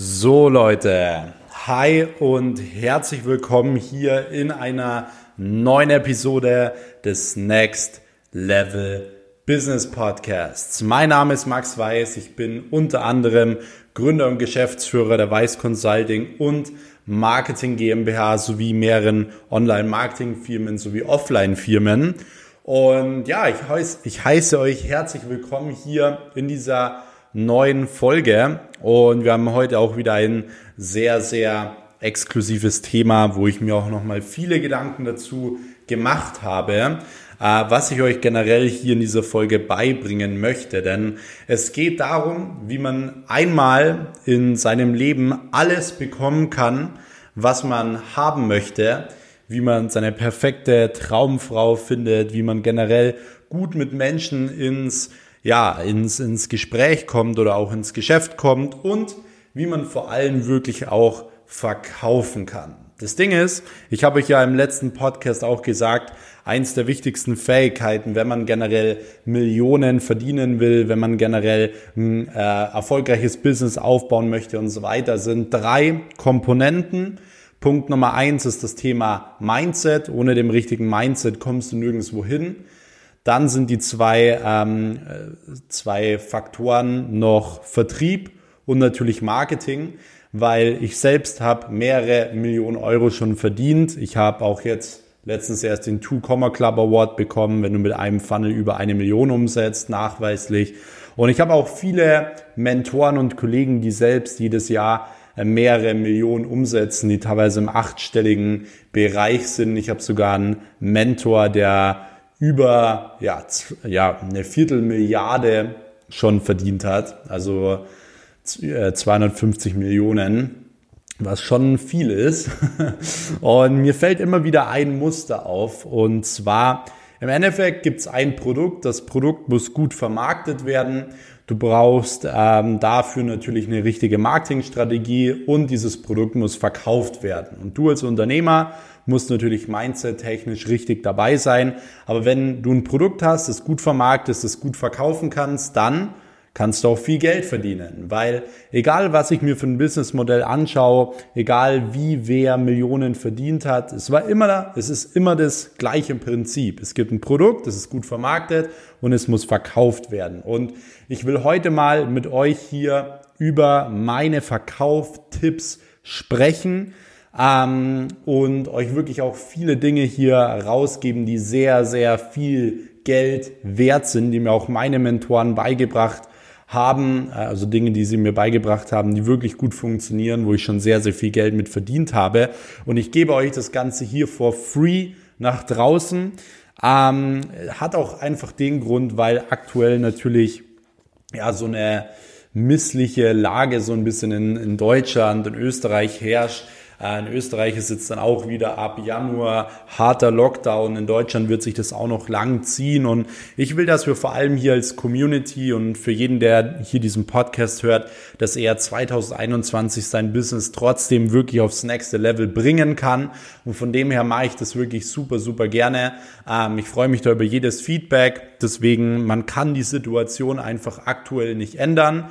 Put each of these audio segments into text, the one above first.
So Leute, hi und herzlich willkommen hier in einer neuen Episode des Next Level Business Podcasts. Mein Name ist Max Weiß, ich bin unter anderem Gründer und Geschäftsführer der Weiß Consulting und Marketing GmbH sowie mehreren Online-Marketing-Firmen sowie Offline-Firmen. Und ja, ich heiße, ich heiße euch herzlich willkommen hier in dieser neuen Folge. Und wir haben heute auch wieder ein sehr, sehr exklusives Thema, wo ich mir auch nochmal viele Gedanken dazu gemacht habe, äh, was ich euch generell hier in dieser Folge beibringen möchte. Denn es geht darum, wie man einmal in seinem Leben alles bekommen kann, was man haben möchte, wie man seine perfekte Traumfrau findet, wie man generell gut mit Menschen ins ja, ins, ins Gespräch kommt oder auch ins Geschäft kommt und wie man vor allem wirklich auch verkaufen kann. Das Ding ist, ich habe euch ja im letzten Podcast auch gesagt, eins der wichtigsten Fähigkeiten, wenn man generell Millionen verdienen will, wenn man generell ein äh, erfolgreiches Business aufbauen möchte und so weiter, sind drei Komponenten. Punkt Nummer eins ist das Thema Mindset. Ohne dem richtigen Mindset kommst du nirgendwo hin. Dann sind die zwei, ähm, zwei Faktoren noch Vertrieb und natürlich Marketing, weil ich selbst habe mehrere Millionen Euro schon verdient. Ich habe auch jetzt letztens erst den Two Comma Club Award bekommen, wenn du mit einem Funnel über eine Million umsetzt, nachweislich. Und ich habe auch viele Mentoren und Kollegen, die selbst jedes Jahr mehrere Millionen umsetzen, die teilweise im achtstelligen Bereich sind. Ich habe sogar einen Mentor, der über ja, ja, eine Viertelmilliarde schon verdient hat, also 250 äh, Millionen, was schon viel ist. Und mir fällt immer wieder ein Muster auf und zwar im Endeffekt gibt es ein Produkt, das Produkt muss gut vermarktet werden. Du brauchst ähm, dafür natürlich eine richtige Marketingstrategie und dieses Produkt muss verkauft werden. Und du als Unternehmer musst natürlich mindset-technisch richtig dabei sein. Aber wenn du ein Produkt hast, das gut vermarktest, das gut verkaufen kannst, dann kannst du auch viel Geld verdienen. Weil egal, was ich mir für ein Businessmodell anschaue, egal wie wer Millionen verdient hat, es war immer, es ist immer das gleiche Prinzip. Es gibt ein Produkt, das ist gut vermarktet und es muss verkauft werden. Und ich will heute mal mit euch hier über meine Verkauftipps sprechen ähm, und euch wirklich auch viele Dinge hier rausgeben, die sehr, sehr viel Geld wert sind, die mir auch meine Mentoren beigebracht haben, also Dinge, die sie mir beigebracht haben, die wirklich gut funktionieren, wo ich schon sehr, sehr viel Geld mit verdient habe. Und ich gebe euch das Ganze hier for free nach draußen. Ähm, hat auch einfach den Grund, weil aktuell natürlich ja so eine missliche Lage so ein bisschen in, in Deutschland und Österreich herrscht äh, in Österreich ist jetzt dann auch wieder ab Januar harter Lockdown. In Deutschland wird sich das auch noch lang ziehen. Und ich will, dass wir vor allem hier als Community und für jeden, der hier diesen Podcast hört, dass er 2021 sein Business trotzdem wirklich aufs nächste Level bringen kann. Und von dem her mache ich das wirklich super, super gerne. Ähm, ich freue mich da über jedes Feedback. Deswegen, man kann die Situation einfach aktuell nicht ändern.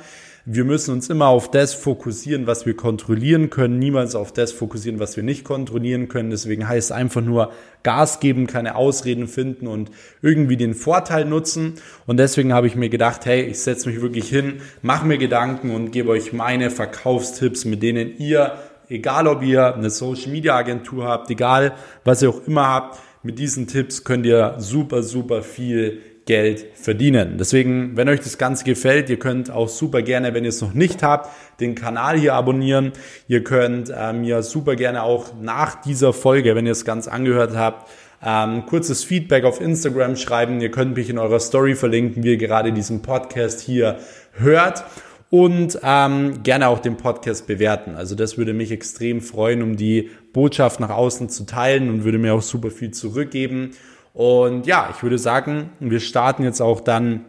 Wir müssen uns immer auf das fokussieren, was wir kontrollieren können, niemals auf das fokussieren, was wir nicht kontrollieren können. Deswegen heißt es einfach nur Gas geben, keine Ausreden finden und irgendwie den Vorteil nutzen. Und deswegen habe ich mir gedacht, hey, ich setze mich wirklich hin, mache mir Gedanken und gebe euch meine Verkaufstipps, mit denen ihr, egal ob ihr eine Social Media Agentur habt, egal was ihr auch immer habt, mit diesen Tipps könnt ihr super, super viel Geld verdienen. Deswegen, wenn euch das Ganze gefällt, ihr könnt auch super gerne, wenn ihr es noch nicht habt, den Kanal hier abonnieren. Ihr könnt mir super gerne auch nach dieser Folge, wenn ihr es ganz angehört habt, ähm, kurzes Feedback auf Instagram schreiben. Ihr könnt mich in eurer Story verlinken, wie ihr gerade diesen Podcast hier hört. Und ähm, gerne auch den Podcast bewerten. Also das würde mich extrem freuen, um die Botschaft nach außen zu teilen und würde mir auch super viel zurückgeben. Und ja, ich würde sagen, wir starten jetzt auch dann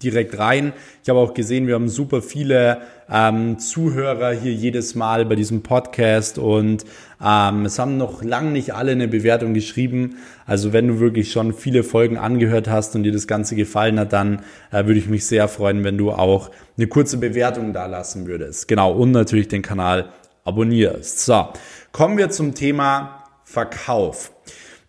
direkt rein. Ich habe auch gesehen, wir haben super viele ähm, Zuhörer hier jedes Mal bei diesem Podcast und ähm, es haben noch lang nicht alle eine Bewertung geschrieben. Also wenn du wirklich schon viele Folgen angehört hast und dir das Ganze gefallen hat, dann äh, würde ich mich sehr freuen, wenn du auch eine kurze Bewertung da lassen würdest. Genau, und natürlich den Kanal abonnierst. So, kommen wir zum Thema Verkauf.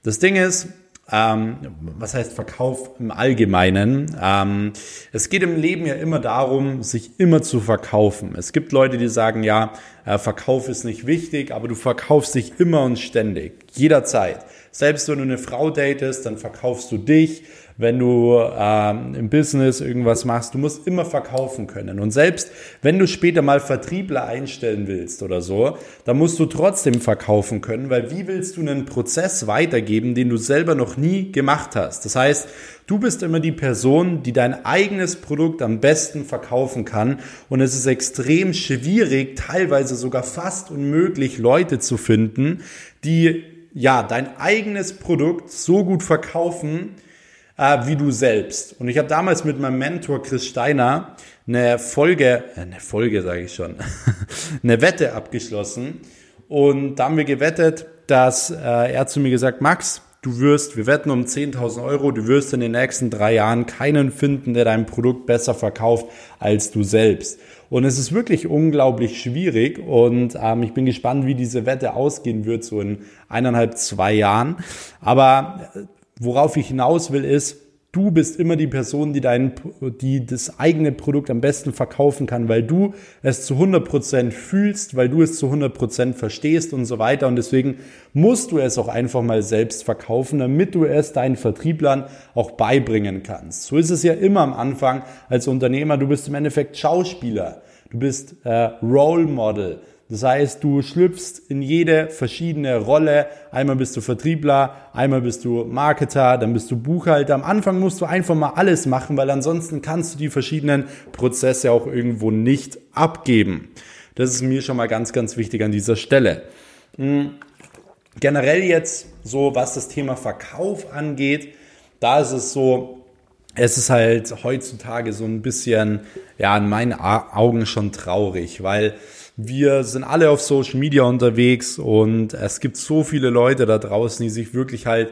Das Ding ist, ähm, was heißt Verkauf im Allgemeinen? Ähm, es geht im Leben ja immer darum, sich immer zu verkaufen. Es gibt Leute, die sagen, ja, äh, Verkauf ist nicht wichtig, aber du verkaufst dich immer und ständig, jederzeit. Selbst wenn du eine Frau datest, dann verkaufst du dich wenn du ähm, im Business irgendwas machst, du musst immer verkaufen können. Und selbst wenn du später mal Vertriebler einstellen willst oder so, dann musst du trotzdem verkaufen können, weil wie willst du einen Prozess weitergeben, den du selber noch nie gemacht hast? Das heißt, Du bist immer die Person, die dein eigenes Produkt am besten verkaufen kann. Und es ist extrem schwierig, teilweise sogar fast unmöglich, Leute zu finden, die ja dein eigenes Produkt so gut verkaufen, äh, wie du selbst. Und ich habe damals mit meinem Mentor Chris Steiner eine Folge, äh, eine Folge sage ich schon, eine Wette abgeschlossen. Und da haben wir gewettet, dass äh, er zu mir gesagt, Max, du wirst, wir wetten um 10.000 Euro, du wirst in den nächsten drei Jahren keinen finden, der dein Produkt besser verkauft als du selbst. Und es ist wirklich unglaublich schwierig und ähm, ich bin gespannt, wie diese Wette ausgehen wird, so in eineinhalb, zwei Jahren. Aber worauf ich hinaus will, ist, du bist immer die Person, die dein, die das eigene Produkt am besten verkaufen kann, weil du es zu 100% fühlst, weil du es zu 100% verstehst und so weiter. Und deswegen musst du es auch einfach mal selbst verkaufen, damit du es deinen Vertrieblern auch beibringen kannst. So ist es ja immer am Anfang als Unternehmer. Du bist im Endeffekt Schauspieler. Du bist äh, Role Model. Das heißt, du schlüpfst in jede verschiedene Rolle. Einmal bist du Vertriebler, einmal bist du Marketer, dann bist du Buchhalter. Am Anfang musst du einfach mal alles machen, weil ansonsten kannst du die verschiedenen Prozesse auch irgendwo nicht abgeben. Das ist mir schon mal ganz, ganz wichtig an dieser Stelle. Hm. Generell jetzt so, was das Thema Verkauf angeht, da ist es so, es ist halt heutzutage so ein bisschen, ja, in meinen Augen schon traurig, weil wir sind alle auf Social Media unterwegs und es gibt so viele Leute da draußen, die sich wirklich halt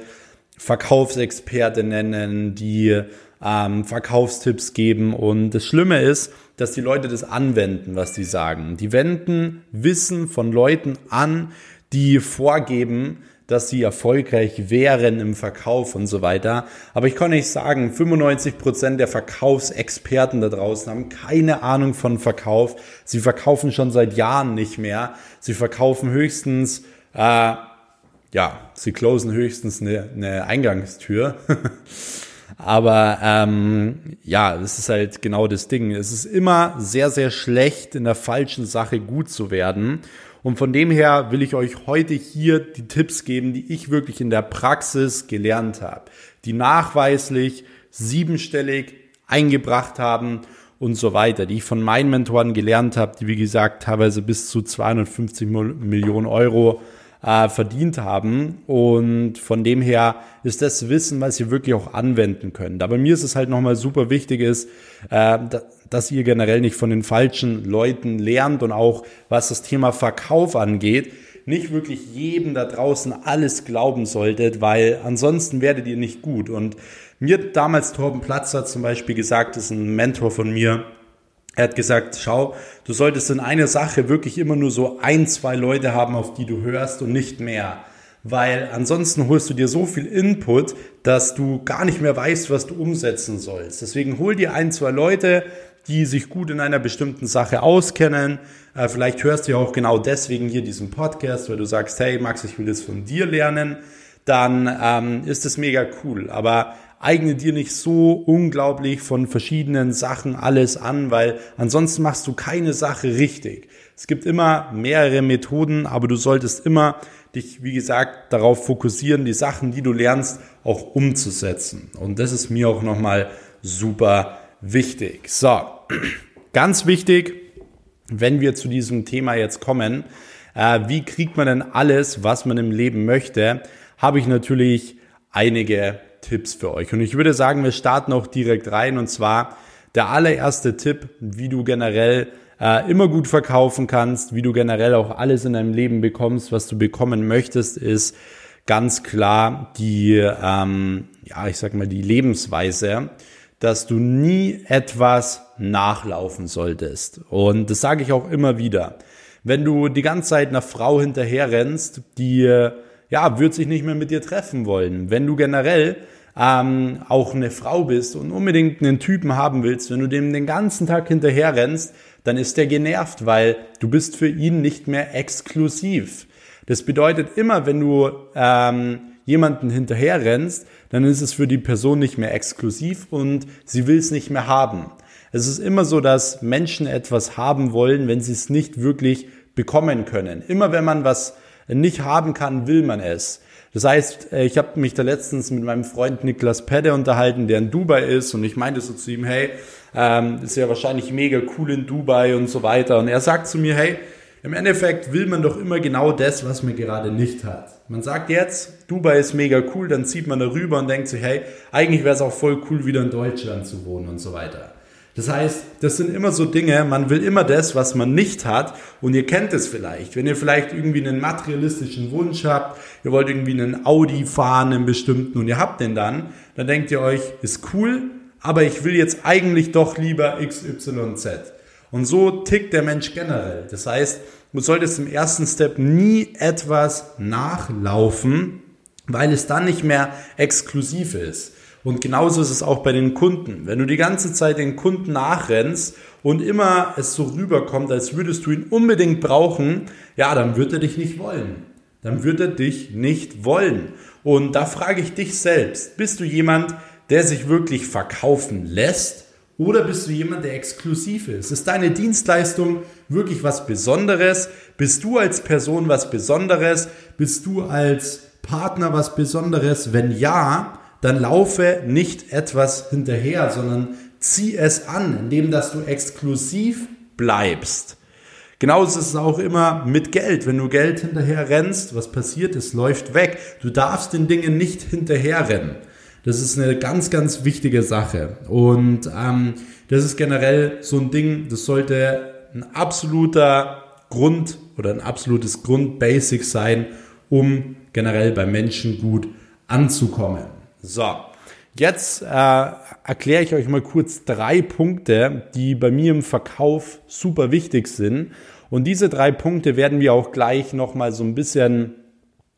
Verkaufsexperte nennen, die ähm, Verkaufstipps geben. Und das Schlimme ist, dass die Leute das anwenden, was die sagen. Die wenden Wissen von Leuten an, die vorgeben, dass sie erfolgreich wären im Verkauf und so weiter. Aber ich kann nicht sagen, 95 Prozent der Verkaufsexperten da draußen haben keine Ahnung von Verkauf. Sie verkaufen schon seit Jahren nicht mehr. Sie verkaufen höchstens, äh, ja, sie closen höchstens eine, eine Eingangstür. Aber ähm, ja, das ist halt genau das Ding. Es ist immer sehr, sehr schlecht, in der falschen Sache gut zu werden. Und von dem her will ich euch heute hier die Tipps geben, die ich wirklich in der Praxis gelernt habe, die nachweislich siebenstellig eingebracht haben und so weiter, die ich von meinen Mentoren gelernt habe, die wie gesagt teilweise bis zu 250 Millionen Euro äh, verdient haben. Und von dem her ist das Wissen, was ihr wirklich auch anwenden könnt. Aber mir ist es halt nochmal super wichtig ist, äh, dass ihr generell nicht von den falschen Leuten lernt und auch was das Thema Verkauf angeht, nicht wirklich jedem da draußen alles glauben solltet, weil ansonsten werdet ihr nicht gut. Und mir damals Torben Platzer zum Beispiel gesagt, das ist ein Mentor von mir, er hat gesagt, schau, du solltest in einer Sache wirklich immer nur so ein, zwei Leute haben, auf die du hörst und nicht mehr. Weil ansonsten holst du dir so viel Input, dass du gar nicht mehr weißt, was du umsetzen sollst. Deswegen hol dir ein, zwei Leute, die sich gut in einer bestimmten Sache auskennen. Äh, vielleicht hörst du ja auch genau deswegen hier diesen Podcast, weil du sagst, hey Max, ich will das von dir lernen. Dann ähm, ist es mega cool. Aber eigne dir nicht so unglaublich von verschiedenen Sachen alles an, weil ansonsten machst du keine Sache richtig. Es gibt immer mehrere Methoden, aber du solltest immer dich, wie gesagt, darauf fokussieren, die Sachen, die du lernst, auch umzusetzen. Und das ist mir auch nochmal super wichtig. So, ganz wichtig, wenn wir zu diesem Thema jetzt kommen, äh, wie kriegt man denn alles, was man im Leben möchte, habe ich natürlich einige Tipps für euch. Und ich würde sagen, wir starten auch direkt rein. Und zwar, der allererste Tipp, wie du generell äh, immer gut verkaufen kannst, wie du generell auch alles in deinem Leben bekommst, was du bekommen möchtest, ist ganz klar die, ähm, ja, ich sag mal, die Lebensweise, dass du nie etwas nachlaufen solltest. Und das sage ich auch immer wieder. Wenn du die ganze Zeit einer Frau hinterher rennst, die ja, wird sich nicht mehr mit dir treffen wollen. Wenn du generell ähm, auch eine Frau bist und unbedingt einen Typen haben willst, wenn du dem den ganzen Tag hinterher rennst, dann ist der genervt, weil du bist für ihn nicht mehr exklusiv. Das bedeutet immer, wenn du ähm, jemanden hinterher rennst, dann ist es für die Person nicht mehr exklusiv und sie will es nicht mehr haben. Es ist immer so, dass Menschen etwas haben wollen, wenn sie es nicht wirklich bekommen können. Immer wenn man was nicht haben kann, will man es. Das heißt, äh, ich habe mich da letztens mit meinem Freund Niklas Pedde unterhalten, der in Dubai ist und ich meinte so zu ihm, hey, ähm, ist ja wahrscheinlich mega cool in Dubai und so weiter. Und er sagt zu mir, hey, im Endeffekt will man doch immer genau das, was man gerade nicht hat. Man sagt jetzt, Dubai ist mega cool, dann zieht man darüber und denkt sich, hey, eigentlich wäre es auch voll cool, wieder in Deutschland zu wohnen und so weiter. Das heißt, das sind immer so Dinge, man will immer das, was man nicht hat. Und ihr kennt es vielleicht. Wenn ihr vielleicht irgendwie einen materialistischen Wunsch habt, ihr wollt irgendwie einen Audi fahren, einen bestimmten, und ihr habt den dann, dann denkt ihr euch, ist cool, aber ich will jetzt eigentlich doch lieber XYZ. Und so tickt der Mensch generell. Das heißt, du solltest im ersten Step nie etwas nachlaufen, weil es dann nicht mehr exklusiv ist. Und genauso ist es auch bei den Kunden. Wenn du die ganze Zeit den Kunden nachrennst und immer es so rüberkommt, als würdest du ihn unbedingt brauchen, ja, dann wird er dich nicht wollen. Dann wird er dich nicht wollen. Und da frage ich dich selbst, bist du jemand, der sich wirklich verkaufen lässt? Oder bist du jemand, der exklusiv ist? Ist deine Dienstleistung wirklich was Besonderes? Bist du als Person was Besonderes? Bist du als Partner was Besonderes? Wenn ja, dann laufe nicht etwas hinterher, sondern zieh es an, indem dass du exklusiv bleibst. Genauso ist es auch immer mit Geld. Wenn du Geld hinterher rennst, was passiert? Es läuft weg. Du darfst den Dingen nicht hinterher rennen. Das ist eine ganz, ganz wichtige Sache. Und ähm, das ist generell so ein Ding, das sollte ein absoluter Grund oder ein absolutes Grundbasic sein, um generell bei Menschen gut anzukommen. So, jetzt äh, erkläre ich euch mal kurz drei Punkte, die bei mir im Verkauf super wichtig sind. Und diese drei Punkte werden wir auch gleich nochmal so ein bisschen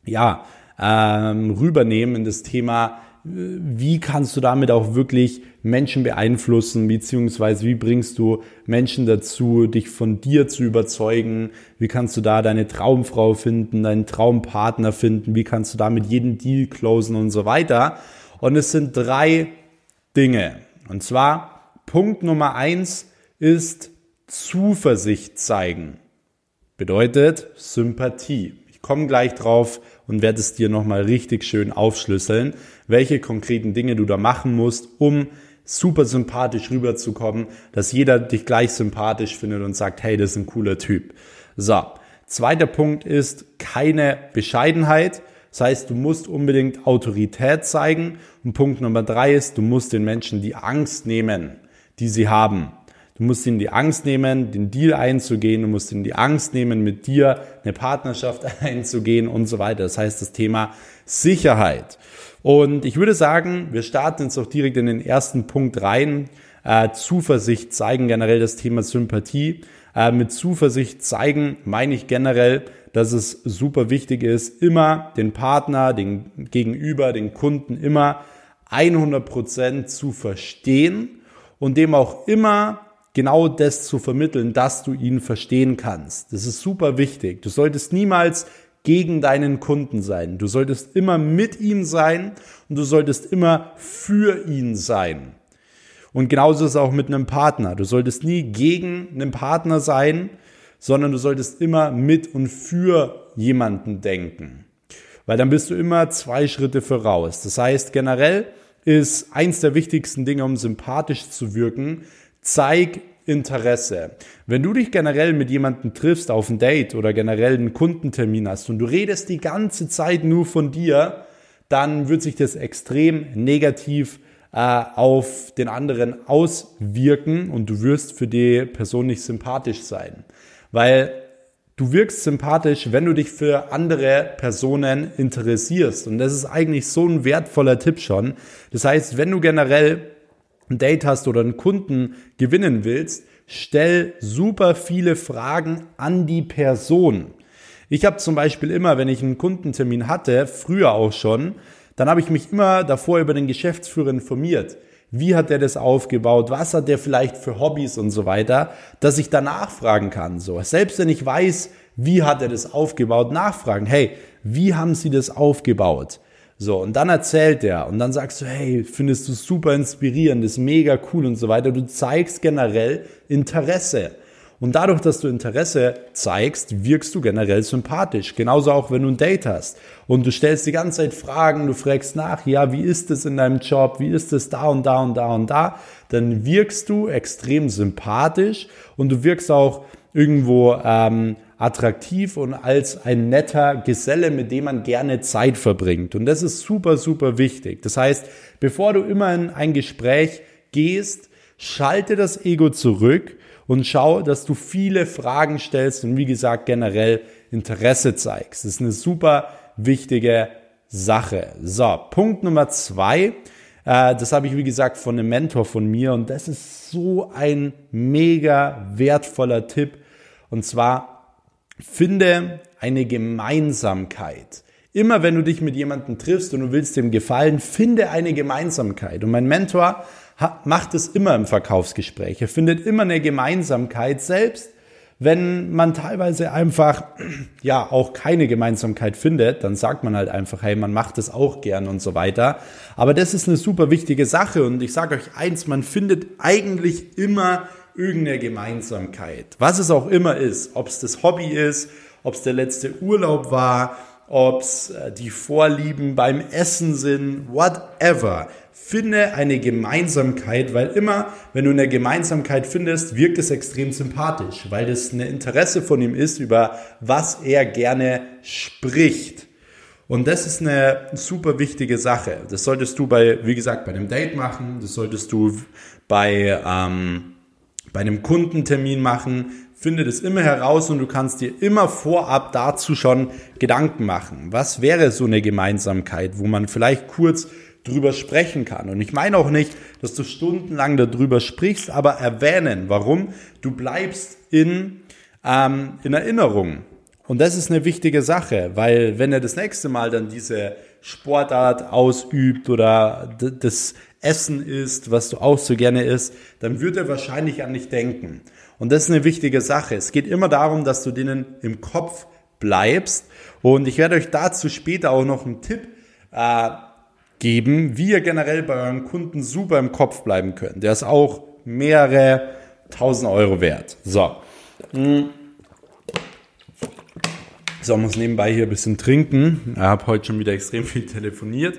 ja, ähm, rübernehmen in das Thema, wie kannst du damit auch wirklich Menschen beeinflussen, beziehungsweise wie bringst du Menschen dazu, dich von dir zu überzeugen? Wie kannst du da deine Traumfrau finden, deinen Traumpartner finden? Wie kannst du damit jeden Deal closen und so weiter? Und es sind drei Dinge. Und zwar Punkt Nummer eins ist Zuversicht zeigen. Bedeutet Sympathie. Ich komme gleich drauf und werde es dir nochmal richtig schön aufschlüsseln, welche konkreten Dinge du da machen musst, um super sympathisch rüberzukommen, dass jeder dich gleich sympathisch findet und sagt, hey, das ist ein cooler Typ. So. Zweiter Punkt ist keine Bescheidenheit. Das heißt, du musst unbedingt Autorität zeigen. Und Punkt Nummer drei ist, du musst den Menschen die Angst nehmen, die sie haben. Du musst ihnen die Angst nehmen, den Deal einzugehen. Du musst ihnen die Angst nehmen, mit dir eine Partnerschaft einzugehen und so weiter. Das heißt, das Thema Sicherheit. Und ich würde sagen, wir starten jetzt auch direkt in den ersten Punkt rein. Äh, Zuversicht zeigen, generell das Thema Sympathie. Äh, mit Zuversicht zeigen meine ich generell, dass es super wichtig ist, immer den Partner, den Gegenüber, den Kunden immer 100% zu verstehen und dem auch immer genau das zu vermitteln, dass du ihn verstehen kannst. Das ist super wichtig. Du solltest niemals gegen deinen Kunden sein. Du solltest immer mit ihm sein und du solltest immer für ihn sein. Und genauso ist es auch mit einem Partner. Du solltest nie gegen einen Partner sein, sondern du solltest immer mit und für jemanden denken. Weil dann bist du immer zwei Schritte voraus. Das heißt, generell ist eins der wichtigsten Dinge, um sympathisch zu wirken, zeig Interesse. Wenn du dich generell mit jemandem triffst auf ein Date oder generell einen Kundentermin hast und du redest die ganze Zeit nur von dir, dann wird sich das extrem negativ äh, auf den anderen auswirken und du wirst für die Person nicht sympathisch sein. Weil du wirkst sympathisch, wenn du dich für andere Personen interessierst. Und das ist eigentlich so ein wertvoller Tipp schon. Das heißt, wenn du generell Date hast oder einen Kunden gewinnen willst, stell super viele Fragen an die Person. Ich habe zum Beispiel immer, wenn ich einen Kundentermin hatte, früher auch schon, dann habe ich mich immer davor über den Geschäftsführer informiert. Wie hat er das aufgebaut? Was hat er vielleicht für Hobbys und so weiter, dass ich danach fragen kann. So, selbst wenn ich weiß, wie hat er das aufgebaut, nachfragen. Hey, wie haben Sie das aufgebaut? So, und dann erzählt er und dann sagst du, hey, findest du super inspirierend, ist mega cool und so weiter. Du zeigst generell Interesse. Und dadurch, dass du Interesse zeigst, wirkst du generell sympathisch. Genauso auch, wenn du ein Date hast. Und du stellst die ganze Zeit Fragen, du fragst nach, ja, wie ist es in deinem Job? Wie ist es da und da und da und da? Dann wirkst du extrem sympathisch und du wirkst auch irgendwo ähm, attraktiv und als ein netter Geselle, mit dem man gerne Zeit verbringt. Und das ist super, super wichtig. Das heißt, bevor du immer in ein Gespräch gehst, schalte das Ego zurück und schau, dass du viele Fragen stellst und wie gesagt generell Interesse zeigst. Das ist eine super wichtige Sache. So, Punkt Nummer zwei. Äh, das habe ich, wie gesagt, von einem Mentor von mir und das ist so ein mega wertvoller Tipp. Und zwar, finde eine Gemeinsamkeit. Immer wenn du dich mit jemandem triffst und du willst dem gefallen, finde eine Gemeinsamkeit. Und mein Mentor macht es immer im Verkaufsgespräch. Er findet immer eine Gemeinsamkeit, selbst wenn man teilweise einfach, ja, auch keine Gemeinsamkeit findet, dann sagt man halt einfach, hey, man macht es auch gern und so weiter. Aber das ist eine super wichtige Sache und ich sage euch eins, man findet eigentlich immer irgendeine Gemeinsamkeit. Was es auch immer ist, ob es das Hobby ist, ob es der letzte Urlaub war, ob es äh, die Vorlieben beim Essen sind, whatever. Finde eine Gemeinsamkeit, weil immer, wenn du eine Gemeinsamkeit findest, wirkt es extrem sympathisch, weil das ein Interesse von ihm ist, über was er gerne spricht. Und das ist eine super wichtige Sache. Das solltest du bei, wie gesagt, bei einem Date machen, das solltest du bei, ähm, bei einem Kundentermin machen. Finde das immer heraus und du kannst dir immer vorab dazu schon Gedanken machen. Was wäre so eine Gemeinsamkeit, wo man vielleicht kurz drüber sprechen kann. Und ich meine auch nicht, dass du stundenlang darüber sprichst, aber erwähnen, warum du bleibst in, ähm, in Erinnerung. Und das ist eine wichtige Sache, weil wenn er das nächste Mal dann diese Sportart ausübt oder das Essen isst, was du auch so gerne isst, dann wird er wahrscheinlich an dich denken. Und das ist eine wichtige Sache. Es geht immer darum, dass du denen im Kopf bleibst. Und ich werde euch dazu später auch noch einen Tipp äh, geben, wie ihr generell bei euren Kunden super im Kopf bleiben könnt. Der ist auch mehrere tausend Euro wert. So. So, muss nebenbei hier ein bisschen trinken. Ich habe heute schon wieder extrem viel telefoniert.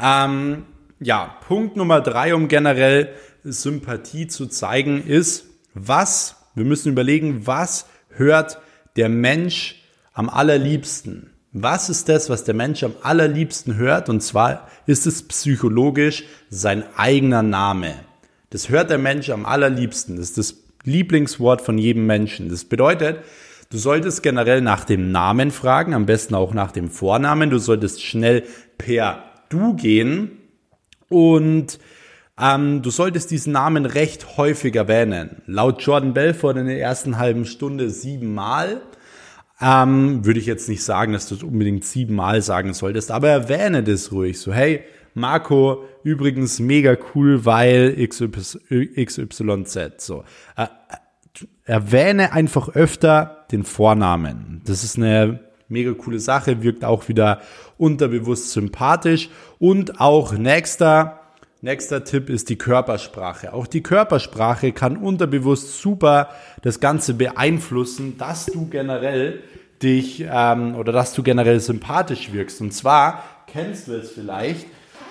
Ähm, ja, Punkt Nummer drei, um generell Sympathie zu zeigen, ist, was, wir müssen überlegen, was hört der Mensch am allerliebsten? Was ist das, was der Mensch am allerliebsten hört? Und zwar ist es psychologisch sein eigener Name. Das hört der Mensch am allerliebsten. Das ist das Lieblingswort von jedem Menschen. Das bedeutet, du solltest generell nach dem Namen fragen, am besten auch nach dem Vornamen. Du solltest schnell per Du gehen und ähm, du solltest diesen Namen recht häufig erwähnen. Laut Jordan Belfort in der ersten halben Stunde siebenmal. Ähm, würde ich jetzt nicht sagen, dass du es unbedingt siebenmal sagen solltest, aber erwähne das ruhig. So, hey, Marco, übrigens mega cool, weil XYZ. So. Äh, erwähne einfach öfter den Vornamen. Das ist eine mega coole Sache, wirkt auch wieder unterbewusst sympathisch. Und auch nächster, Nächster Tipp ist die Körpersprache. Auch die Körpersprache kann unterbewusst super das Ganze beeinflussen, dass du generell dich ähm, oder dass du generell sympathisch wirkst. Und zwar kennst du es vielleicht,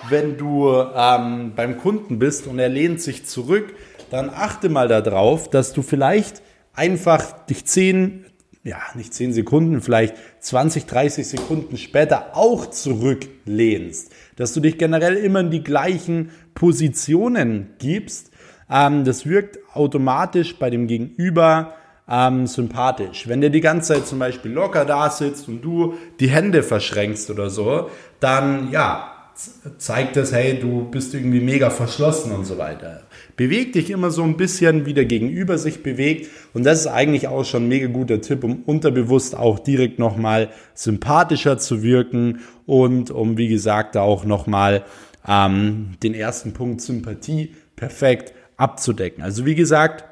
wenn du ähm, beim Kunden bist und er lehnt sich zurück, dann achte mal darauf, dass du vielleicht einfach dich zehn ja, nicht 10 Sekunden, vielleicht 20, 30 Sekunden später auch zurücklehnst. Dass du dich generell immer in die gleichen Positionen gibst. Ähm, das wirkt automatisch bei dem Gegenüber ähm, sympathisch. Wenn der die ganze Zeit zum Beispiel locker da sitzt und du die Hände verschränkst oder so, dann ja, zeigt das, hey, du bist irgendwie mega verschlossen und so weiter. Beweg dich immer so ein bisschen, wie der Gegenüber sich bewegt. Und das ist eigentlich auch schon ein mega guter Tipp, um unterbewusst auch direkt nochmal sympathischer zu wirken und um, wie gesagt, auch nochmal ähm, den ersten Punkt Sympathie perfekt abzudecken. Also wie gesagt,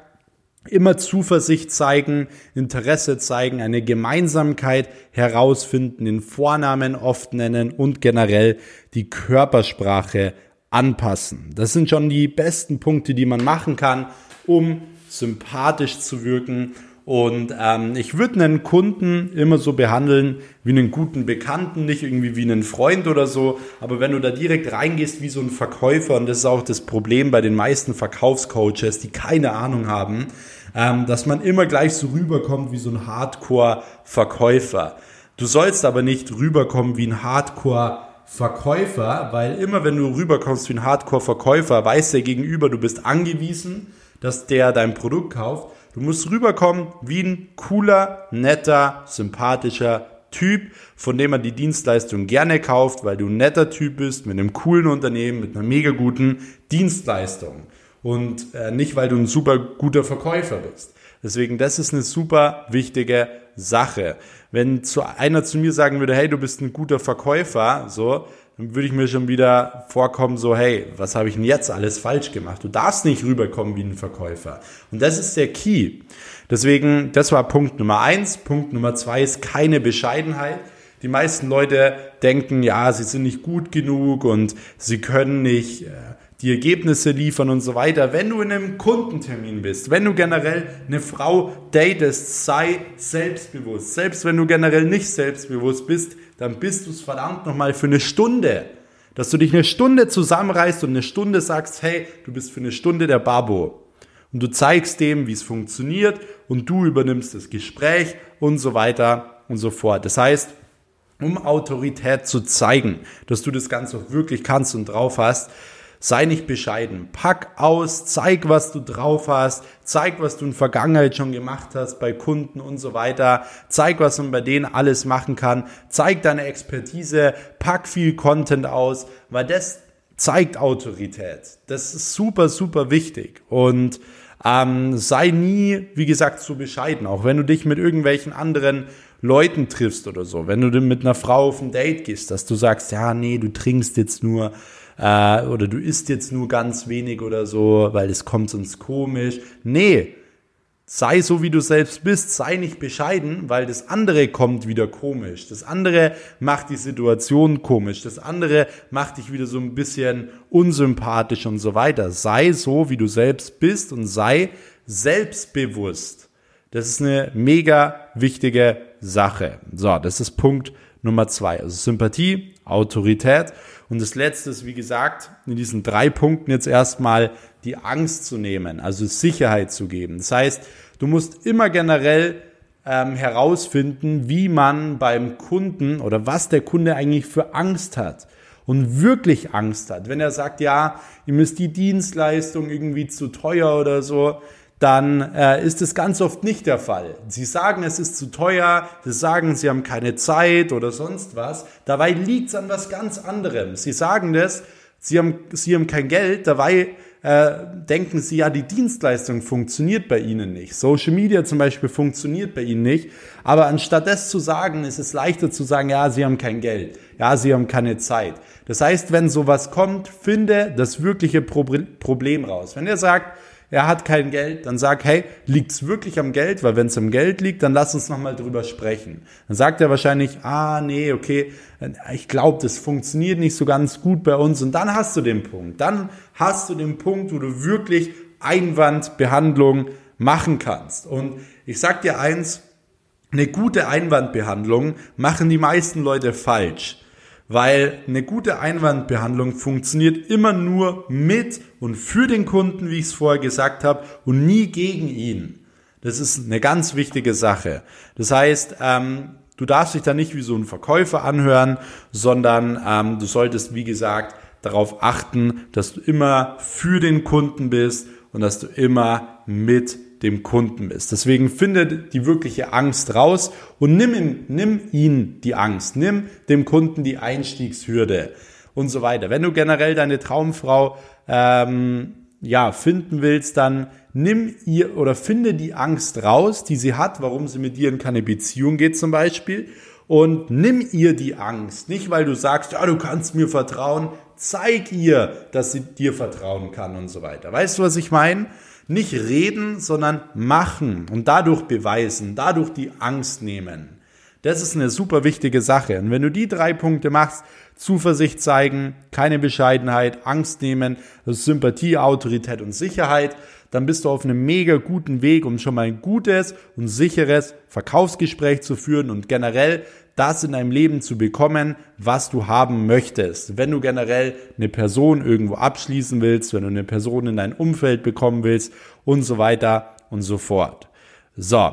immer Zuversicht zeigen, Interesse zeigen, eine Gemeinsamkeit herausfinden, den Vornamen oft nennen und generell die Körpersprache anpassen. Das sind schon die besten Punkte, die man machen kann, um sympathisch zu wirken. Und ähm, ich würde einen Kunden immer so behandeln wie einen guten Bekannten, nicht irgendwie wie einen Freund oder so. Aber wenn du da direkt reingehst wie so ein Verkäufer, und das ist auch das Problem bei den meisten Verkaufscoaches, die keine Ahnung haben, ähm, dass man immer gleich so rüberkommt wie so ein Hardcore-Verkäufer. Du sollst aber nicht rüberkommen wie ein Hardcore Verkäufer, weil immer wenn du rüberkommst wie ein Hardcore-Verkäufer, weiß der Gegenüber, du bist angewiesen, dass der dein Produkt kauft. Du musst rüberkommen wie ein cooler, netter, sympathischer Typ, von dem man die Dienstleistung gerne kauft, weil du ein netter Typ bist, mit einem coolen Unternehmen, mit einer mega guten Dienstleistung. Und äh, nicht, weil du ein super guter Verkäufer bist. Deswegen, das ist eine super wichtige Sache. Wenn zu einer zu mir sagen würde, hey, du bist ein guter Verkäufer, so, dann würde ich mir schon wieder vorkommen, so, hey, was habe ich denn jetzt alles falsch gemacht? Du darfst nicht rüberkommen wie ein Verkäufer. Und das ist der Key. Deswegen, das war Punkt Nummer eins. Punkt Nummer zwei ist keine Bescheidenheit. Die meisten Leute denken, ja, sie sind nicht gut genug und sie können nicht äh, die Ergebnisse liefern und so weiter. Wenn du in einem Kundentermin bist, wenn du generell eine Frau datest, sei selbstbewusst. Selbst wenn du generell nicht selbstbewusst bist, dann bist du es verdammt nochmal für eine Stunde. Dass du dich eine Stunde zusammenreißt und eine Stunde sagst, hey, du bist für eine Stunde der Babo. Und du zeigst dem, wie es funktioniert und du übernimmst das Gespräch und so weiter und so fort. Das heißt, um Autorität zu zeigen, dass du das Ganze auch wirklich kannst und drauf hast, Sei nicht bescheiden. Pack aus, zeig, was du drauf hast, zeig, was du in Vergangenheit schon gemacht hast bei Kunden und so weiter. Zeig, was man bei denen alles machen kann. Zeig deine Expertise, pack viel Content aus, weil das zeigt Autorität. Das ist super, super wichtig. Und ähm, sei nie, wie gesagt, zu bescheiden. Auch wenn du dich mit irgendwelchen anderen Leuten triffst oder so. Wenn du mit einer Frau auf ein Date gehst, dass du sagst, ja, nee, du trinkst jetzt nur äh, oder du isst jetzt nur ganz wenig oder so, weil es kommt sonst komisch. Nee, sei so, wie du selbst bist, sei nicht bescheiden, weil das andere kommt wieder komisch. Das andere macht die Situation komisch. Das andere macht dich wieder so ein bisschen unsympathisch und so weiter. Sei so, wie du selbst bist und sei selbstbewusst. Das ist eine mega wichtige Sache. So, das ist Punkt Nummer zwei. Also Sympathie, Autorität. Und das letzte ist, wie gesagt, in diesen drei Punkten jetzt erstmal die Angst zu nehmen, also Sicherheit zu geben. Das heißt, du musst immer generell ähm, herausfinden, wie man beim Kunden oder was der Kunde eigentlich für Angst hat und wirklich Angst hat. Wenn er sagt, ja, ihm ist die Dienstleistung irgendwie zu teuer oder so, dann äh, ist es ganz oft nicht der Fall. Sie sagen, es ist zu teuer, sie sagen, sie haben keine Zeit oder sonst was. Dabei liegt es an was ganz anderem. Sie sagen das, sie haben, sie haben kein Geld, dabei äh, denken sie, ja, die Dienstleistung funktioniert bei ihnen nicht. Social Media zum Beispiel funktioniert bei ihnen nicht. Aber anstatt das zu sagen, ist es leichter zu sagen, ja, sie haben kein Geld, ja, sie haben keine Zeit. Das heißt, wenn sowas kommt, finde das wirkliche Problem raus. Wenn er sagt, er hat kein Geld, dann sag, hey, liegt's wirklich am Geld? Weil wenn es am Geld liegt, dann lass uns nochmal drüber sprechen. Dann sagt er wahrscheinlich, ah, nee, okay, ich glaube, das funktioniert nicht so ganz gut bei uns. Und dann hast du den Punkt. Dann hast du den Punkt, wo du wirklich Einwandbehandlung machen kannst. Und ich sag dir eins, eine gute Einwandbehandlung machen die meisten Leute falsch weil eine gute Einwandbehandlung funktioniert immer nur mit und für den Kunden, wie ich es vorher gesagt habe, und nie gegen ihn. Das ist eine ganz wichtige Sache. Das heißt, ähm, du darfst dich da nicht wie so ein Verkäufer anhören, sondern ähm, du solltest, wie gesagt, darauf achten, dass du immer für den Kunden bist und dass du immer mit dem Kunden bist. Deswegen finde die wirkliche Angst raus und nimm ihn, nimm ihn die Angst, nimm dem Kunden die Einstiegshürde und so weiter. Wenn du generell deine Traumfrau ähm, ja finden willst, dann nimm ihr oder finde die Angst raus, die sie hat, warum sie mit dir in keine Beziehung geht zum Beispiel. Und nimm ihr die Angst. Nicht, weil du sagst, ja, du kannst mir vertrauen. Zeig ihr, dass sie dir vertrauen kann und so weiter. Weißt du, was ich meine? Nicht reden, sondern machen und dadurch beweisen, dadurch die Angst nehmen. Das ist eine super wichtige Sache. Und wenn du die drei Punkte machst, Zuversicht zeigen, keine Bescheidenheit, Angst nehmen, Sympathie, Autorität und Sicherheit, dann bist du auf einem mega guten Weg, um schon mal ein gutes und sicheres Verkaufsgespräch zu führen und generell das in deinem Leben zu bekommen, was du haben möchtest. Wenn du generell eine Person irgendwo abschließen willst, wenn du eine Person in dein Umfeld bekommen willst und so weiter und so fort. So.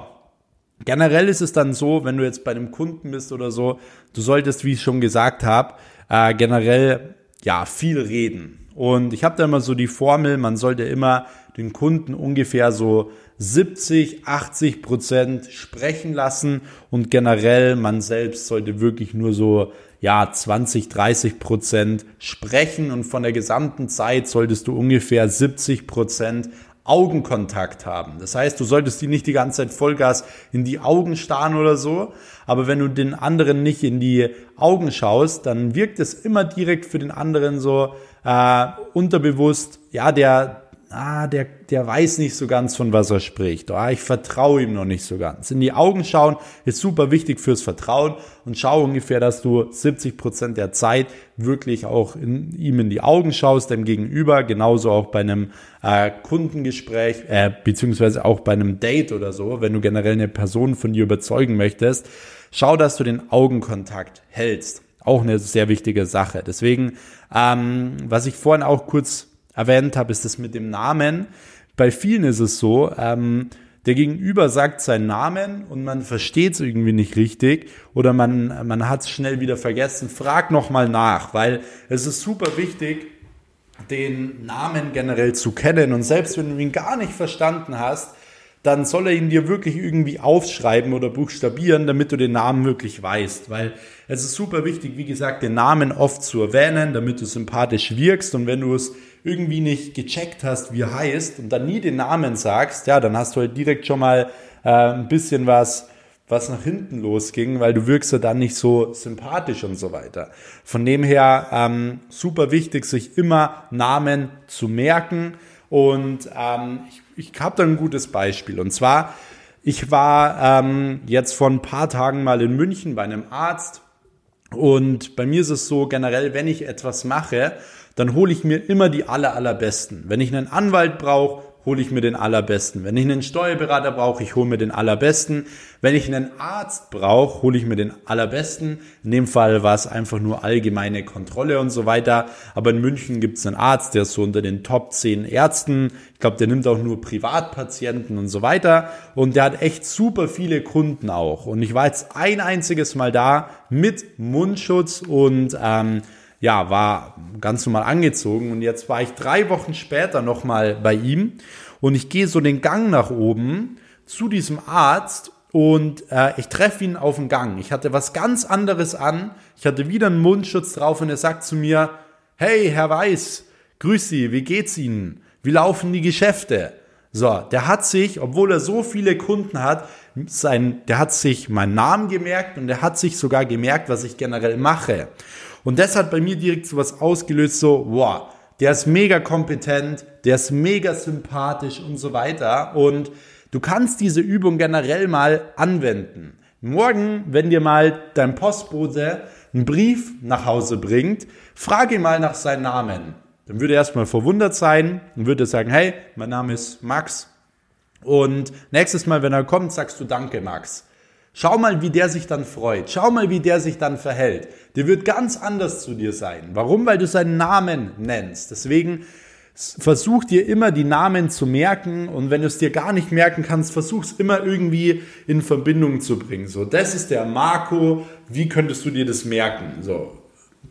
Generell ist es dann so, wenn du jetzt bei einem Kunden bist oder so, du solltest, wie ich schon gesagt habe, äh, generell ja viel reden. Und ich habe da immer so die Formel, man sollte immer den Kunden ungefähr so 70, 80 Prozent sprechen lassen. Und generell man selbst sollte wirklich nur so ja 20, 30 Prozent sprechen. Und von der gesamten Zeit solltest du ungefähr 70 Prozent Augenkontakt haben. Das heißt, du solltest die nicht die ganze Zeit Vollgas in die Augen starren oder so, aber wenn du den anderen nicht in die Augen schaust, dann wirkt es immer direkt für den anderen so äh, unterbewusst, ja, der, ah, der, der weiß nicht so ganz, von was er spricht. Ah, ich vertraue ihm noch nicht so ganz. In die Augen schauen ist super wichtig fürs Vertrauen und schau ungefähr, dass du 70 Prozent der Zeit wirklich auch in, ihm in die Augen schaust, dem Gegenüber, genauso auch bei einem äh, Kundengespräch, äh, beziehungsweise auch bei einem Date oder so, wenn du generell eine Person von dir überzeugen möchtest, schau, dass du den Augenkontakt hältst. Auch eine sehr wichtige Sache. Deswegen, ähm, was ich vorhin auch kurz erwähnt habe, ist das mit dem Namen. Bei vielen ist es so, ähm, der Gegenüber sagt seinen Namen und man versteht es irgendwie nicht richtig oder man, man hat es schnell wieder vergessen. Frag nochmal nach, weil es ist super wichtig, den Namen generell zu kennen. Und selbst wenn du ihn gar nicht verstanden hast, dann soll er ihn dir wirklich irgendwie aufschreiben oder buchstabieren, damit du den Namen wirklich weißt. Weil es ist super wichtig, wie gesagt, den Namen oft zu erwähnen, damit du sympathisch wirkst. Und wenn du es irgendwie nicht gecheckt hast, wie er heißt und dann nie den Namen sagst, ja, dann hast du halt direkt schon mal äh, ein bisschen was was nach hinten losging, weil du wirkst ja dann nicht so sympathisch und so weiter. Von dem her ähm, super wichtig, sich immer Namen zu merken. Und ähm, ich ich habe da ein gutes Beispiel. Und zwar, ich war ähm, jetzt vor ein paar Tagen mal in München bei einem Arzt. Und bei mir ist es so generell, wenn ich etwas mache, dann hole ich mir immer die aller, allerbesten. Wenn ich einen Anwalt brauche, hole ich mir den allerbesten. Wenn ich einen Steuerberater brauche, ich hole mir den allerbesten. Wenn ich einen Arzt brauche, hole ich mir den allerbesten. In dem Fall war es einfach nur allgemeine Kontrolle und so weiter. Aber in München gibt es einen Arzt, der ist so unter den Top 10 Ärzten. Ich glaube, der nimmt auch nur Privatpatienten und so weiter. Und der hat echt super viele Kunden auch. Und ich war jetzt ein einziges Mal da mit Mundschutz und ähm, ja, war ganz normal angezogen und jetzt war ich drei Wochen später nochmal bei ihm und ich gehe so den Gang nach oben zu diesem Arzt und äh, ich treffe ihn auf dem Gang. Ich hatte was ganz anderes an. Ich hatte wieder einen Mundschutz drauf und er sagt zu mir, hey, Herr Weiß, grüß Sie, wie geht's Ihnen? Wie laufen die Geschäfte? So, der hat sich, obwohl er so viele Kunden hat, sein, der hat sich meinen Namen gemerkt und der hat sich sogar gemerkt, was ich generell mache. Und das hat bei mir direkt so was ausgelöst, so, wow, der ist mega kompetent, der ist mega sympathisch und so weiter. Und du kannst diese Übung generell mal anwenden. Morgen, wenn dir mal dein Postbote einen Brief nach Hause bringt, frage ihn mal nach seinem Namen. Dann würde er erstmal verwundert sein und würde sagen, hey, mein Name ist Max. Und nächstes Mal, wenn er kommt, sagst du Danke, Max. Schau mal, wie der sich dann freut. Schau mal, wie der sich dann verhält. Der wird ganz anders zu dir sein. Warum? Weil du seinen Namen nennst. Deswegen versuch dir immer die Namen zu merken und wenn du es dir gar nicht merken kannst, versuch es immer irgendwie in Verbindung zu bringen. So, das ist der Marco, wie könntest du dir das merken? So,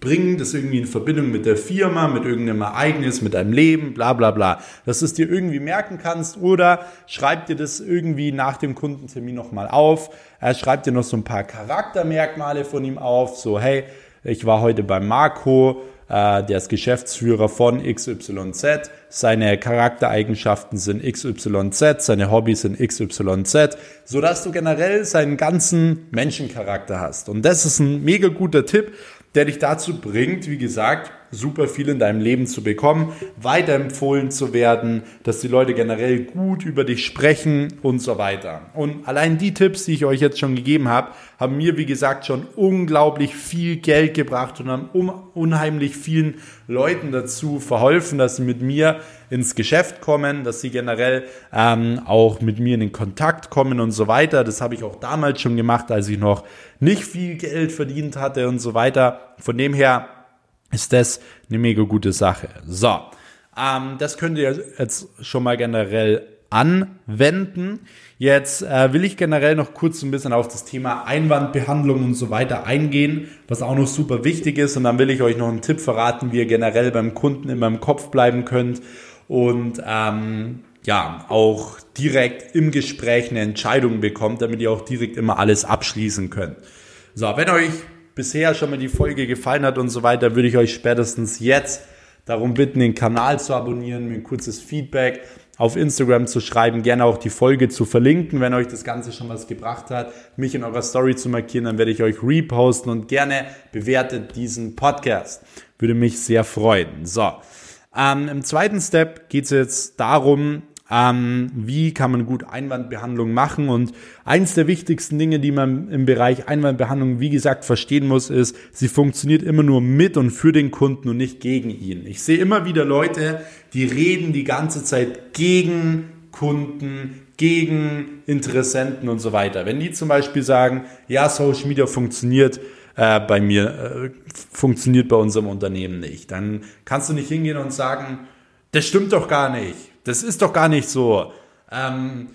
bring das irgendwie in Verbindung mit der Firma, mit irgendeinem Ereignis, mit deinem Leben, bla bla bla. Dass du es dir irgendwie merken kannst oder schreib dir das irgendwie nach dem Kundentermin nochmal auf. Er schreibt dir noch so ein paar Charaktermerkmale von ihm auf, so hey, ich war heute beim Marco, äh, der ist Geschäftsführer von XYZ, seine Charaktereigenschaften sind XYZ, seine Hobbys sind XYZ, sodass du generell seinen ganzen Menschencharakter hast. Und das ist ein mega guter Tipp, der dich dazu bringt, wie gesagt, super viel in deinem Leben zu bekommen, weiterempfohlen zu werden, dass die Leute generell gut über dich sprechen und so weiter. Und allein die Tipps, die ich euch jetzt schon gegeben habe, haben mir, wie gesagt, schon unglaublich viel Geld gebracht und haben unheimlich vielen Leuten dazu verholfen, dass sie mit mir ins Geschäft kommen, dass sie generell ähm, auch mit mir in den Kontakt kommen und so weiter. Das habe ich auch damals schon gemacht, als ich noch nicht viel Geld verdient hatte und so weiter. Von dem her ist das eine mega gute Sache. So, ähm, das könnt ihr jetzt schon mal generell anwenden. Jetzt äh, will ich generell noch kurz ein bisschen auf das Thema Einwandbehandlung und so weiter eingehen, was auch noch super wichtig ist. Und dann will ich euch noch einen Tipp verraten, wie ihr generell beim Kunden immer im Kopf bleiben könnt und ähm, ja auch direkt im Gespräch eine Entscheidung bekommt, damit ihr auch direkt immer alles abschließen könnt. So, wenn euch bisher schon mal die Folge gefallen hat und so weiter, würde ich euch spätestens jetzt darum bitten, den Kanal zu abonnieren, mir ein kurzes Feedback auf Instagram zu schreiben, gerne auch die Folge zu verlinken, wenn euch das Ganze schon was gebracht hat, mich in eurer Story zu markieren, dann werde ich euch reposten und gerne bewertet diesen Podcast. Würde mich sehr freuen. So, ähm, im zweiten Step geht es jetzt darum, ähm, wie kann man gut Einwandbehandlung machen. Und eins der wichtigsten Dinge, die man im Bereich Einwandbehandlung, wie gesagt, verstehen muss, ist, sie funktioniert immer nur mit und für den Kunden und nicht gegen ihn. Ich sehe immer wieder Leute, die reden die ganze Zeit gegen Kunden, gegen Interessenten und so weiter. Wenn die zum Beispiel sagen, ja, Social Media funktioniert, äh, bei mir äh, funktioniert bei unserem Unternehmen nicht. Dann kannst du nicht hingehen und sagen, das stimmt doch gar nicht. Das ist doch gar nicht so. Ähm,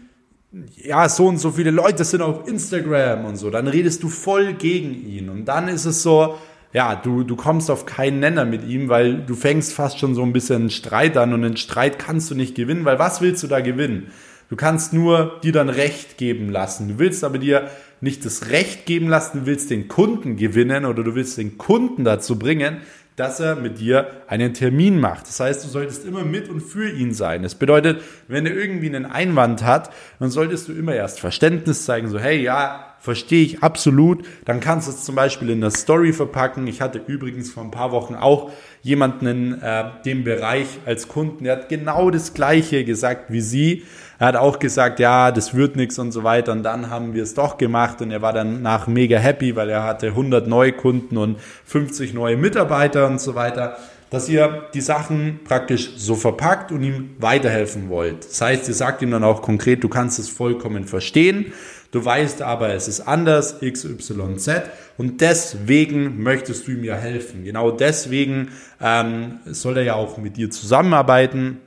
ja, so und so viele Leute sind auf Instagram und so. Dann redest du voll gegen ihn. Und dann ist es so, ja, du, du kommst auf keinen Nenner mit ihm, weil du fängst fast schon so ein bisschen einen Streit an und einen Streit kannst du nicht gewinnen, weil was willst du da gewinnen? Du kannst nur dir dann Recht geben lassen. Du willst aber dir nicht das Recht geben lassen, du willst den Kunden gewinnen oder du willst den Kunden dazu bringen, dass er mit dir einen Termin macht. Das heißt, du solltest immer mit und für ihn sein. Das bedeutet, wenn er irgendwie einen Einwand hat, dann solltest du immer erst Verständnis zeigen, so hey, ja, verstehe ich absolut. Dann kannst du es zum Beispiel in der Story verpacken. Ich hatte übrigens vor ein paar Wochen auch jemanden in äh, dem Bereich als Kunden, der hat genau das Gleiche gesagt wie Sie. Er hat auch gesagt, ja, das wird nichts und so weiter. Und dann haben wir es doch gemacht und er war dann nach mega happy, weil er hatte 100 neue Kunden und 50 neue Mitarbeiter und so weiter dass ihr die Sachen praktisch so verpackt und ihm weiterhelfen wollt. Das heißt, ihr sagt ihm dann auch konkret, du kannst es vollkommen verstehen, du weißt aber, es ist anders, XYZ und deswegen möchtest du ihm ja helfen. Genau deswegen ähm, soll er ja auch mit dir zusammenarbeiten,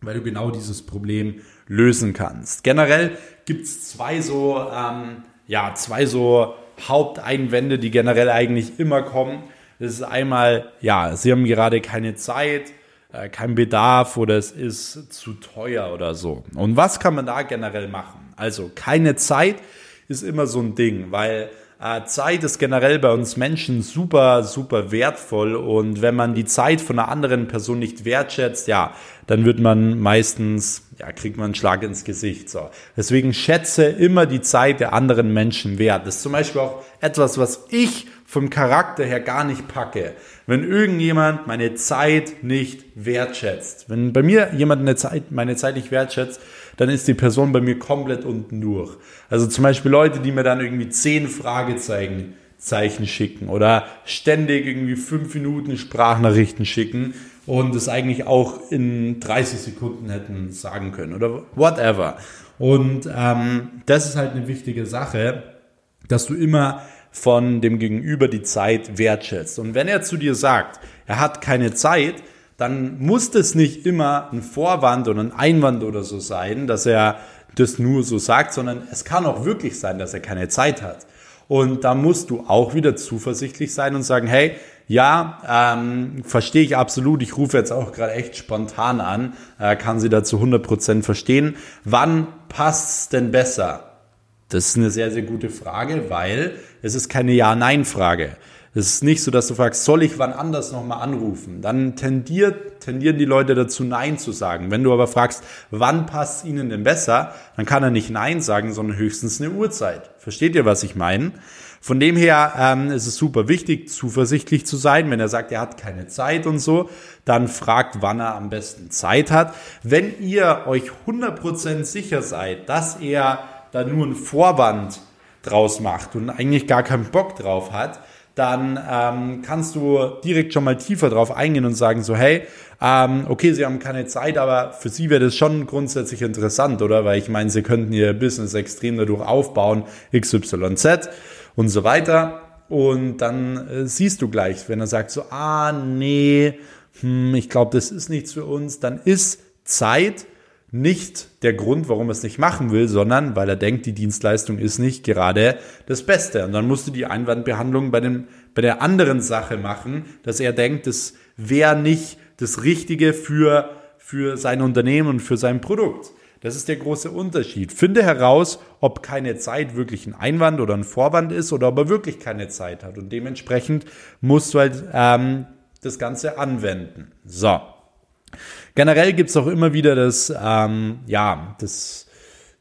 weil du genau dieses Problem lösen kannst. Generell gibt es zwei so, ähm, ja, zwei so Haupteinwände, die generell eigentlich immer kommen. Das ist einmal, ja, sie haben gerade keine Zeit, äh, kein Bedarf oder es ist zu teuer oder so. Und was kann man da generell machen? Also keine Zeit ist immer so ein Ding, weil äh, Zeit ist generell bei uns Menschen super, super wertvoll und wenn man die Zeit von einer anderen Person nicht wertschätzt, ja, dann wird man meistens, ja, kriegt man einen Schlag ins Gesicht. So. Deswegen schätze immer die Zeit der anderen Menschen wert. Das ist zum Beispiel auch etwas, was ich vom Charakter her gar nicht packe. Wenn irgendjemand meine Zeit nicht wertschätzt, wenn bei mir jemand eine Zeit, meine Zeit nicht wertschätzt, dann ist die Person bei mir komplett unten durch. Also zum Beispiel Leute, die mir dann irgendwie zehn Fragezeichen Zeichen schicken oder ständig irgendwie fünf Minuten Sprachnachrichten schicken und es eigentlich auch in 30 Sekunden hätten sagen können oder whatever. Und ähm, das ist halt eine wichtige Sache, dass du immer von dem Gegenüber die Zeit wertschätzt. Und wenn er zu dir sagt, er hat keine Zeit, dann muss das nicht immer ein Vorwand oder ein Einwand oder so sein, dass er das nur so sagt, sondern es kann auch wirklich sein, dass er keine Zeit hat. Und da musst du auch wieder zuversichtlich sein und sagen, hey, ja, ähm, verstehe ich absolut. Ich rufe jetzt auch gerade echt spontan an, äh, kann sie da zu 100% verstehen. Wann passt's denn besser? Das ist eine sehr, sehr gute Frage, weil es ist keine Ja-Nein-Frage. Es ist nicht so, dass du fragst, soll ich wann anders nochmal anrufen? Dann tendiert, tendieren die Leute dazu, Nein zu sagen. Wenn du aber fragst, wann passt ihnen denn besser, dann kann er nicht Nein sagen, sondern höchstens eine Uhrzeit. Versteht ihr, was ich meine? Von dem her ähm, ist es super wichtig, zuversichtlich zu sein. Wenn er sagt, er hat keine Zeit und so, dann fragt, wann er am besten Zeit hat. Wenn ihr euch 100% sicher seid, dass er da nur einen Vorwand draus macht und eigentlich gar keinen Bock drauf hat, dann ähm, kannst du direkt schon mal tiefer drauf eingehen und sagen so, hey, ähm, okay, sie haben keine Zeit, aber für sie wäre das schon grundsätzlich interessant, oder? Weil ich meine, sie könnten ihr Business extrem dadurch aufbauen, XYZ und so weiter. Und dann äh, siehst du gleich, wenn er sagt so, ah, nee, hm, ich glaube, das ist nichts für uns, dann ist Zeit nicht der Grund, warum er es nicht machen will, sondern weil er denkt, die Dienstleistung ist nicht gerade das Beste. Und dann musst du die Einwandbehandlung bei, dem, bei der anderen Sache machen, dass er denkt, das wäre nicht das Richtige für, für sein Unternehmen und für sein Produkt. Das ist der große Unterschied. Finde heraus, ob keine Zeit wirklich ein Einwand oder ein Vorwand ist oder ob er wirklich keine Zeit hat. Und dementsprechend musst du halt ähm, das Ganze anwenden. So. Generell gibt's auch immer wieder das, ähm, ja, das,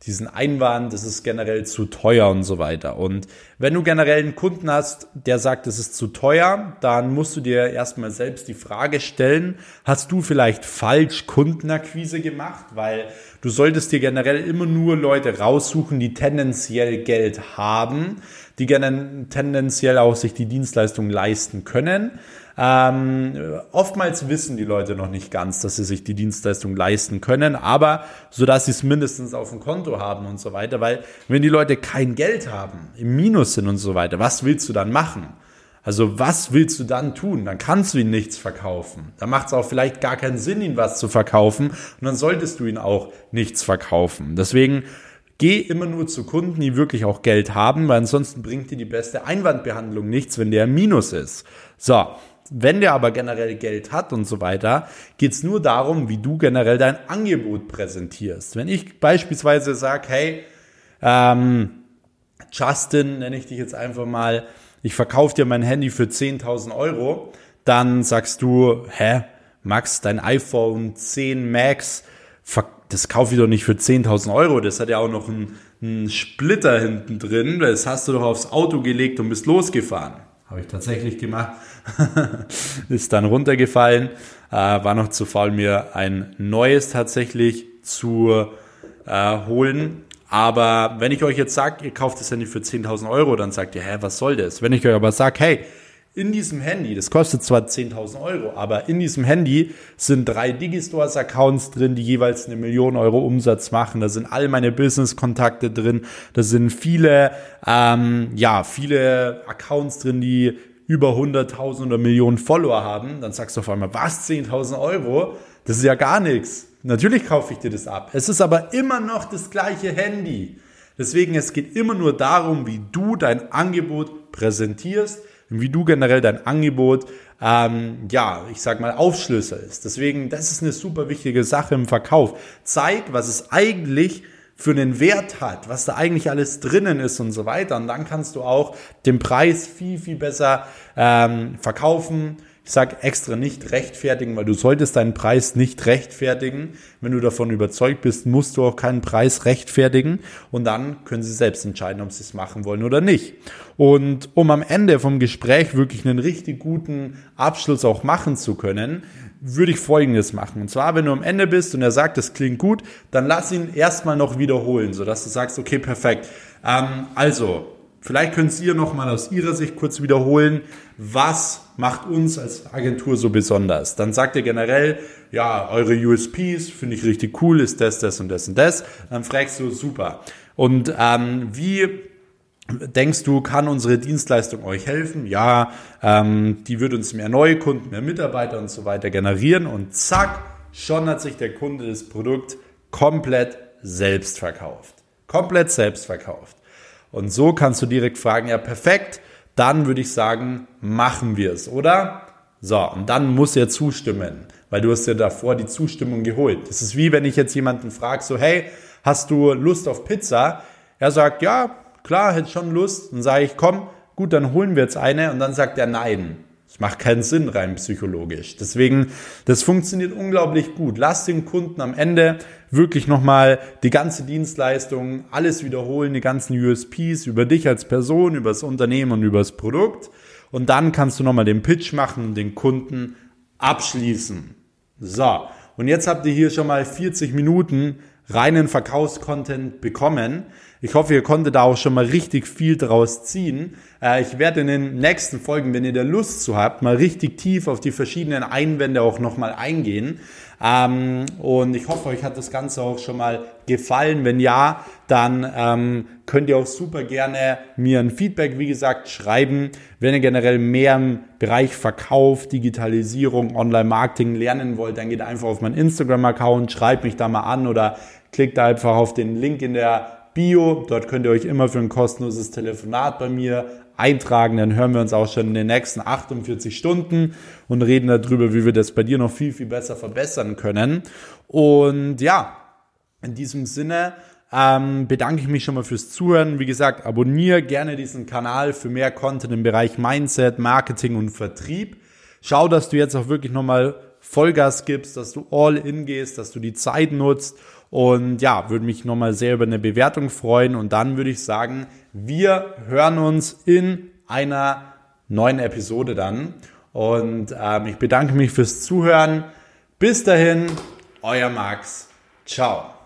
diesen Einwand, das ist generell zu teuer und so weiter. Und wenn du generell einen Kunden hast, der sagt, es ist zu teuer, dann musst du dir erstmal selbst die Frage stellen, hast du vielleicht falsch Kundenakquise gemacht? Weil du solltest dir generell immer nur Leute raussuchen, die tendenziell Geld haben, die gerne tendenziell auch sich die Dienstleistung leisten können. Ähm, oftmals wissen die Leute noch nicht ganz, dass sie sich die Dienstleistung leisten können, aber so dass sie es mindestens auf dem Konto haben und so weiter, weil wenn die Leute kein Geld haben, im Minus sind und so weiter, was willst du dann machen? Also was willst du dann tun? Dann kannst du ihm nichts verkaufen. Da macht es auch vielleicht gar keinen Sinn, ihm was zu verkaufen und dann solltest du ihn auch nichts verkaufen. Deswegen Geh immer nur zu Kunden, die wirklich auch Geld haben, weil ansonsten bringt dir die beste Einwandbehandlung nichts, wenn der Minus ist. So, wenn der aber generell Geld hat und so weiter, geht's nur darum, wie du generell dein Angebot präsentierst. Wenn ich beispielsweise sage, hey, ähm, Justin, nenne ich dich jetzt einfach mal, ich verkaufe dir mein Handy für 10.000 Euro, dann sagst du, hä, Max, dein iPhone 10 Max, das kaufe ich doch nicht für 10.000 Euro, das hat ja auch noch einen, einen Splitter hinten drin, das hast du doch aufs Auto gelegt und bist losgefahren. Habe ich tatsächlich gemacht. ist dann runtergefallen. Äh, war noch zu faul, mir ein neues tatsächlich zu äh, holen. Aber wenn ich euch jetzt sage, ihr kauft das Handy für 10.000 Euro, dann sagt ihr, hä, was soll das? Wenn ich euch aber sage, hey, in diesem Handy, das kostet zwar 10.000 Euro, aber in diesem Handy sind drei Digistores-Accounts drin, die jeweils eine Million Euro Umsatz machen. Da sind all meine Business-Kontakte drin. Da sind viele, ähm, ja, viele Accounts drin, die über 100.000 oder Millionen Follower haben. Dann sagst du auf einmal, was, 10.000 Euro? Das ist ja gar nichts. Natürlich kaufe ich dir das ab. Es ist aber immer noch das gleiche Handy. Deswegen, es geht immer nur darum, wie du dein Angebot präsentierst wie du generell dein Angebot, ähm, ja, ich sag mal, aufschlüsselst. Deswegen, das ist eine super wichtige Sache im Verkauf. Zeig, was es eigentlich für einen Wert hat, was da eigentlich alles drinnen ist und so weiter. Und dann kannst du auch den Preis viel, viel besser ähm, verkaufen ich sage extra nicht rechtfertigen, weil du solltest deinen Preis nicht rechtfertigen. Wenn du davon überzeugt bist, musst du auch keinen Preis rechtfertigen und dann können sie selbst entscheiden, ob sie es machen wollen oder nicht. Und um am Ende vom Gespräch wirklich einen richtig guten Abschluss auch machen zu können, würde ich Folgendes machen. Und zwar, wenn du am Ende bist und er sagt, das klingt gut, dann lass ihn erstmal noch wiederholen, sodass du sagst, okay, perfekt. Ähm, also, Vielleicht könnt ihr noch mal aus Ihrer Sicht kurz wiederholen, was macht uns als Agentur so besonders? Dann sagt ihr generell, ja, eure USPs finde ich richtig cool, ist das, das und das und das. Dann fragst du, super. Und ähm, wie Denkst du, kann unsere Dienstleistung euch helfen? Ja, ähm, die wird uns mehr neue Kunden, mehr Mitarbeiter und so weiter generieren und zack, schon hat sich der Kunde das Produkt komplett selbst verkauft. Komplett selbst verkauft. Und so kannst du direkt fragen, ja perfekt, dann würde ich sagen, machen wir es, oder? So, und dann muss er zustimmen, weil du hast ja davor die Zustimmung geholt. Das ist wie wenn ich jetzt jemanden frage, so hey, hast du Lust auf Pizza? Er sagt, ja, klar, hätte schon Lust. Dann sage ich, komm, gut, dann holen wir jetzt eine. Und dann sagt er nein. Das macht keinen Sinn rein psychologisch. Deswegen, das funktioniert unglaublich gut. Lass den Kunden am Ende wirklich nochmal die ganze Dienstleistung, alles wiederholen, die ganzen USPs über dich als Person, über das Unternehmen und über das Produkt. Und dann kannst du nochmal den Pitch machen und den Kunden abschließen. So. Und jetzt habt ihr hier schon mal 40 Minuten reinen Verkaufscontent bekommen. Ich hoffe, ihr konntet da auch schon mal richtig viel draus ziehen. Äh, ich werde in den nächsten Folgen, wenn ihr da Lust zu habt, mal richtig tief auf die verschiedenen Einwände auch nochmal eingehen. Ähm, und ich hoffe, euch hat das Ganze auch schon mal gefallen. Wenn ja, dann ähm, könnt ihr auch super gerne mir ein Feedback, wie gesagt, schreiben. Wenn ihr generell mehr im Bereich Verkauf, Digitalisierung, Online-Marketing lernen wollt, dann geht einfach auf meinen Instagram-Account, schreibt mich da mal an oder klickt einfach auf den Link in der Bio. Dort könnt ihr euch immer für ein kostenloses Telefonat bei mir eintragen. Dann hören wir uns auch schon in den nächsten 48 Stunden und reden darüber, wie wir das bei dir noch viel, viel besser verbessern können. Und ja, in diesem Sinne ähm, bedanke ich mich schon mal fürs Zuhören. Wie gesagt, abonniere gerne diesen Kanal für mehr Content im Bereich Mindset, Marketing und Vertrieb. Schau, dass du jetzt auch wirklich nochmal Vollgas gibst, dass du all in gehst, dass du die Zeit nutzt und ja, würde mich nochmal sehr über eine Bewertung freuen. Und dann würde ich sagen, wir hören uns in einer neuen Episode dann. Und ähm, ich bedanke mich fürs Zuhören. Bis dahin, euer Max. Ciao.